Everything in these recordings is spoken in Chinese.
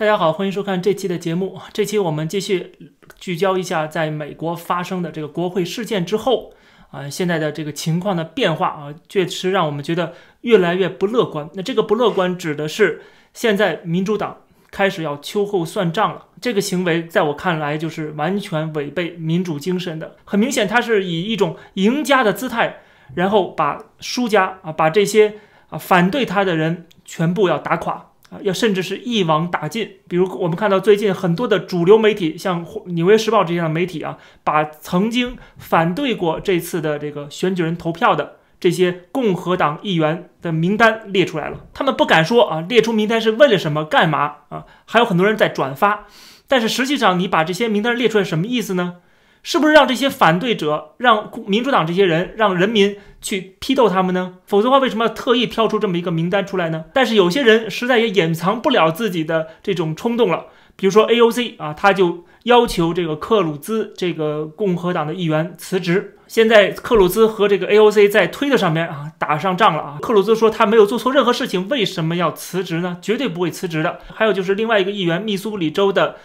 大家好，欢迎收看这期的节目。这期我们继续聚焦一下在美国发生的这个国会事件之后啊，现在的这个情况的变化啊，确实让我们觉得越来越不乐观。那这个不乐观指的是现在民主党开始要秋后算账了。这个行为在我看来就是完全违背民主精神的。很明显，他是以一种赢家的姿态，然后把输家啊，把这些啊反对他的人全部要打垮。啊，要甚至是一网打尽。比如我们看到最近很多的主流媒体，像《纽约时报》这样的媒体啊，把曾经反对过这次的这个选举人投票的这些共和党议员的名单列出来了。他们不敢说啊，列出名单是为了什么、干嘛啊？还有很多人在转发，但是实际上你把这些名单列出来什么意思呢？是不是让这些反对者、让民主党这些人、让人民去批斗他们呢？否则的话，为什么要特意挑出这么一个名单出来呢？但是有些人实在也隐藏不了自己的这种冲动了。比如说 AOC 啊，他就要求这个克鲁兹这个共和党的议员辞职。现在克鲁兹和这个 AOC 在推特上面啊打上仗了啊。克鲁兹说他没有做错任何事情，为什么要辞职呢？绝对不会辞职的。还有就是另外一个议员，密苏里州的。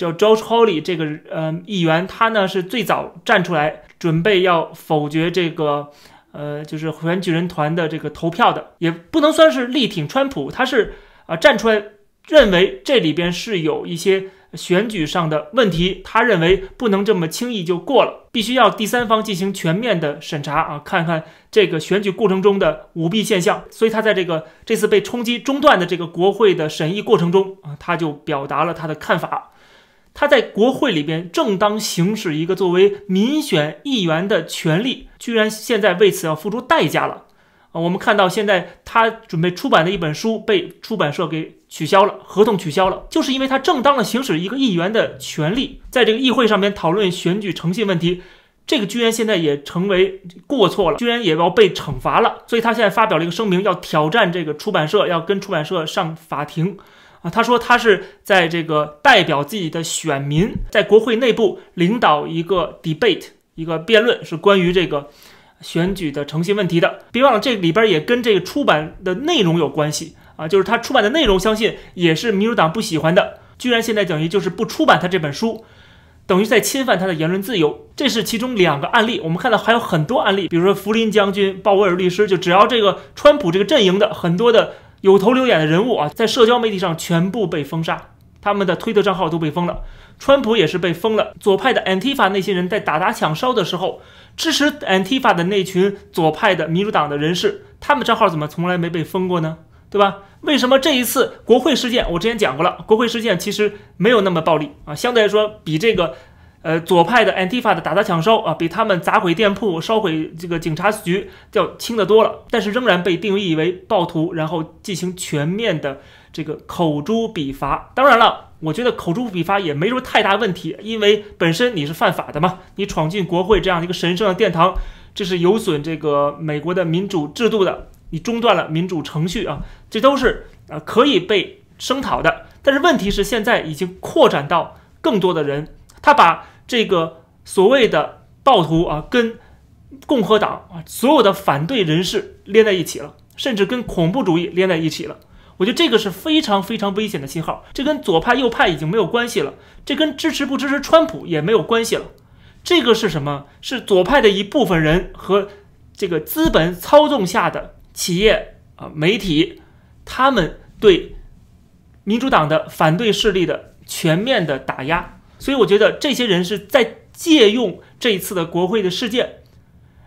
叫 George Holly 这个呃议员，他呢是最早站出来准备要否决这个呃就是选举人团的这个投票的，也不能算是力挺川普，他是啊站出来认为这里边是有一些选举上的问题，他认为不能这么轻易就过了，必须要第三方进行全面的审查啊，看看这个选举过程中的舞弊现象，所以他在这个这次被冲击中断的这个国会的审议过程中啊，他就表达了他的看法。他在国会里边正当行使一个作为民选议员的权利，居然现在为此要付出代价了啊！我们看到现在他准备出版的一本书被出版社给取消了，合同取消了，就是因为他正当的行使一个议员的权利，在这个议会上面讨论选举诚信问题，这个居然现在也成为过错了，居然也要被惩罚了，所以他现在发表了一个声明，要挑战这个出版社，要跟出版社上法庭。啊，他说他是在这个代表自己的选民，在国会内部领导一个 debate，一个辩论，是关于这个选举的诚信问题的。别忘了，这里边也跟这个出版的内容有关系啊，就是他出版的内容，相信也是民主党不喜欢的。居然现在等于就是不出版他这本书，等于在侵犯他的言论自由。这是其中两个案例，我们看到还有很多案例，比如说福林将军、鲍威尔律师，就只要这个川普这个阵营的很多的。有头有脸的人物啊，在社交媒体上全部被封杀，他们的推特账号都被封了。川普也是被封了。左派的 Antifa 那些人在打砸抢烧的时候，支持 Antifa 的那群左派的民主党的人士，他们账号怎么从来没被封过呢？对吧？为什么这一次国会事件，我之前讲过了，国会事件其实没有那么暴力啊，相对来说比这个。呃，左派的 Antifa 的打砸抢烧啊，比他们砸毁店铺、烧毁这个警察局要轻得多了。但是仍然被定义为暴徒，然后进行全面的这个口诛笔伐。当然了，我觉得口诛笔伐也没什么太大问题，因为本身你是犯法的嘛，你闯进国会这样一个神圣的殿堂，这是有损这个美国的民主制度的，你中断了民主程序啊，这都是啊可以被声讨的。但是问题是现在已经扩展到更多的人。他把这个所谓的暴徒啊，跟共和党啊所有的反对人士连在一起了，甚至跟恐怖主义连在一起了。我觉得这个是非常非常危险的信号。这跟左派右派已经没有关系了，这跟支持不支持川普也没有关系了。这个是什么？是左派的一部分人和这个资本操纵下的企业啊媒体，他们对民主党的反对势力的全面的打压。所以我觉得这些人是在借用这一次的国会的事件，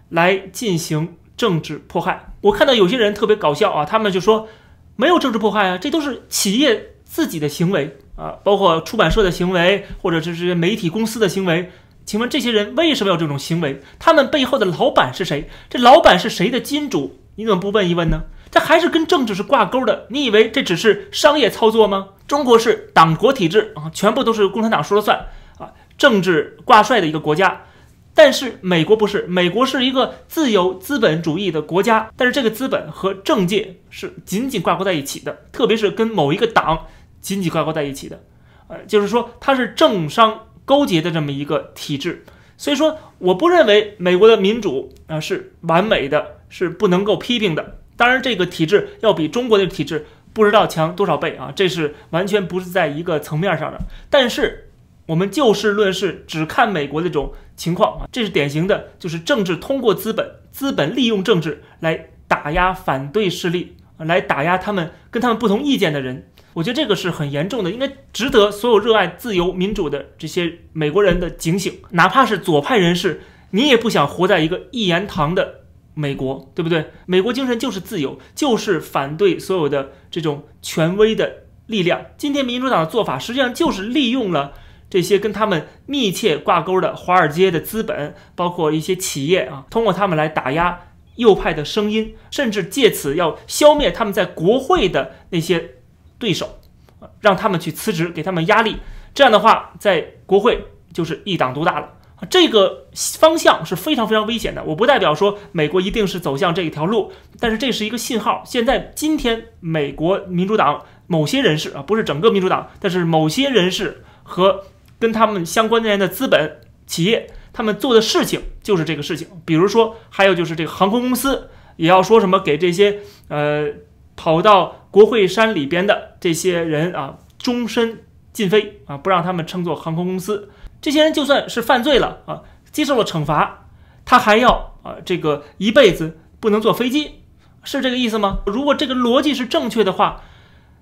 来进行政治迫害。我看到有些人特别搞笑啊，他们就说没有政治迫害啊，这都是企业自己的行为啊，包括出版社的行为，或者是这些媒体公司的行为。请问这些人为什么要这种行为？他们背后的老板是谁？这老板是谁的金主？你怎么不问一问呢？这还是跟政治是挂钩的。你以为这只是商业操作吗？中国是党国体制啊，全部都是共产党说了算啊，政治挂帅的一个国家。但是美国不是，美国是一个自由资本主义的国家，但是这个资本和政界是紧紧挂钩在一起的，特别是跟某一个党紧紧挂钩在一起的。呃，就是说它是政商勾结的这么一个体制。所以说，我不认为美国的民主啊是完美的，是不能够批评的。当然，这个体制要比中国的体制不知道强多少倍啊！这是完全不是在一个层面上的。但是我们就事论事，只看美国这种情况啊，这是典型的，就是政治通过资本，资本利用政治来打压反对势力，来打压他们跟他们不同意见的人。我觉得这个是很严重的，应该值得所有热爱自由民主的这些美国人的警醒。哪怕是左派人士，你也不想活在一个一言堂的美国，对不对？美国精神就是自由，就是反对所有的这种权威的力量。今天民主党的做法，实际上就是利用了这些跟他们密切挂钩的华尔街的资本，包括一些企业啊，通过他们来打压右派的声音，甚至借此要消灭他们在国会的那些。对手，让他们去辞职，给他们压力，这样的话，在国会就是一党独大了。这个方向是非常非常危险的。我不代表说美国一定是走向这一条路，但是这是一个信号。现在今天，美国民主党某些人士啊，不是整个民主党，但是某些人士和跟他们相关联的资本企业，他们做的事情就是这个事情。比如说，还有就是这个航空公司也要说什么给这些呃。跑到国会山里边的这些人啊，终身禁飞啊，不让他们称作航空公司。这些人就算是犯罪了啊，接受了惩罚，他还要啊，这个一辈子不能坐飞机，是这个意思吗？如果这个逻辑是正确的话，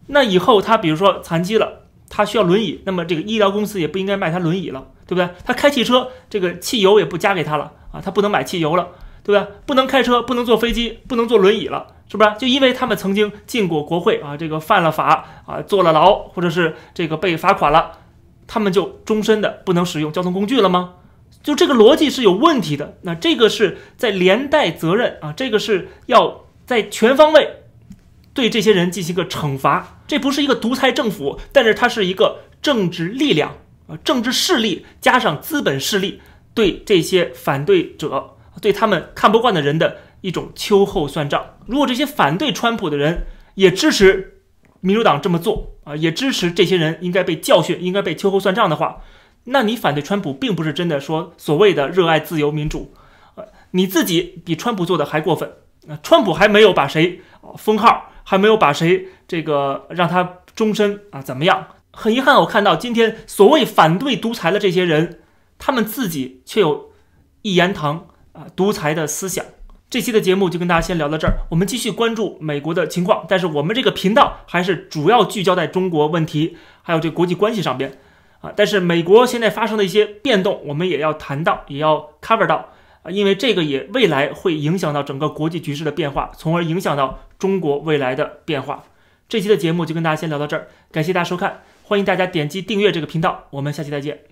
那以后他比如说残疾了，他需要轮椅，那么这个医疗公司也不应该卖他轮椅了，对不对？他开汽车，这个汽油也不加给他了啊，他不能买汽油了。对吧？不能开车，不能坐飞机，不能坐轮椅了，是不是？就因为他们曾经进过国会啊，这个犯了法啊，坐了牢，或者是这个被罚款了，他们就终身的不能使用交通工具了吗？就这个逻辑是有问题的。那这个是在连带责任啊，这个是要在全方位对这些人进行一个惩罚。这不是一个独裁政府，但是它是一个政治力量啊，政治势力加上资本势力对这些反对者。对他们看不惯的人的一种秋后算账。如果这些反对川普的人也支持民主党这么做啊，也支持这些人应该被教训、应该被秋后算账的话，那你反对川普并不是真的说所谓的热爱自由民主，呃，你自己比川普做的还过分。那川普还没有把谁封号，还没有把谁这个让他终身啊怎么样？很遗憾，我看到今天所谓反对独裁的这些人，他们自己却有一言堂。啊，独裁的思想。这期的节目就跟大家先聊到这儿，我们继续关注美国的情况。但是我们这个频道还是主要聚焦在中国问题，还有这国际关系上边啊。但是美国现在发生的一些变动，我们也要谈到，也要 cover 到啊，因为这个也未来会影响到整个国际局势的变化，从而影响到中国未来的变化。这期的节目就跟大家先聊到这儿，感谢大家收看，欢迎大家点击订阅这个频道，我们下期再见。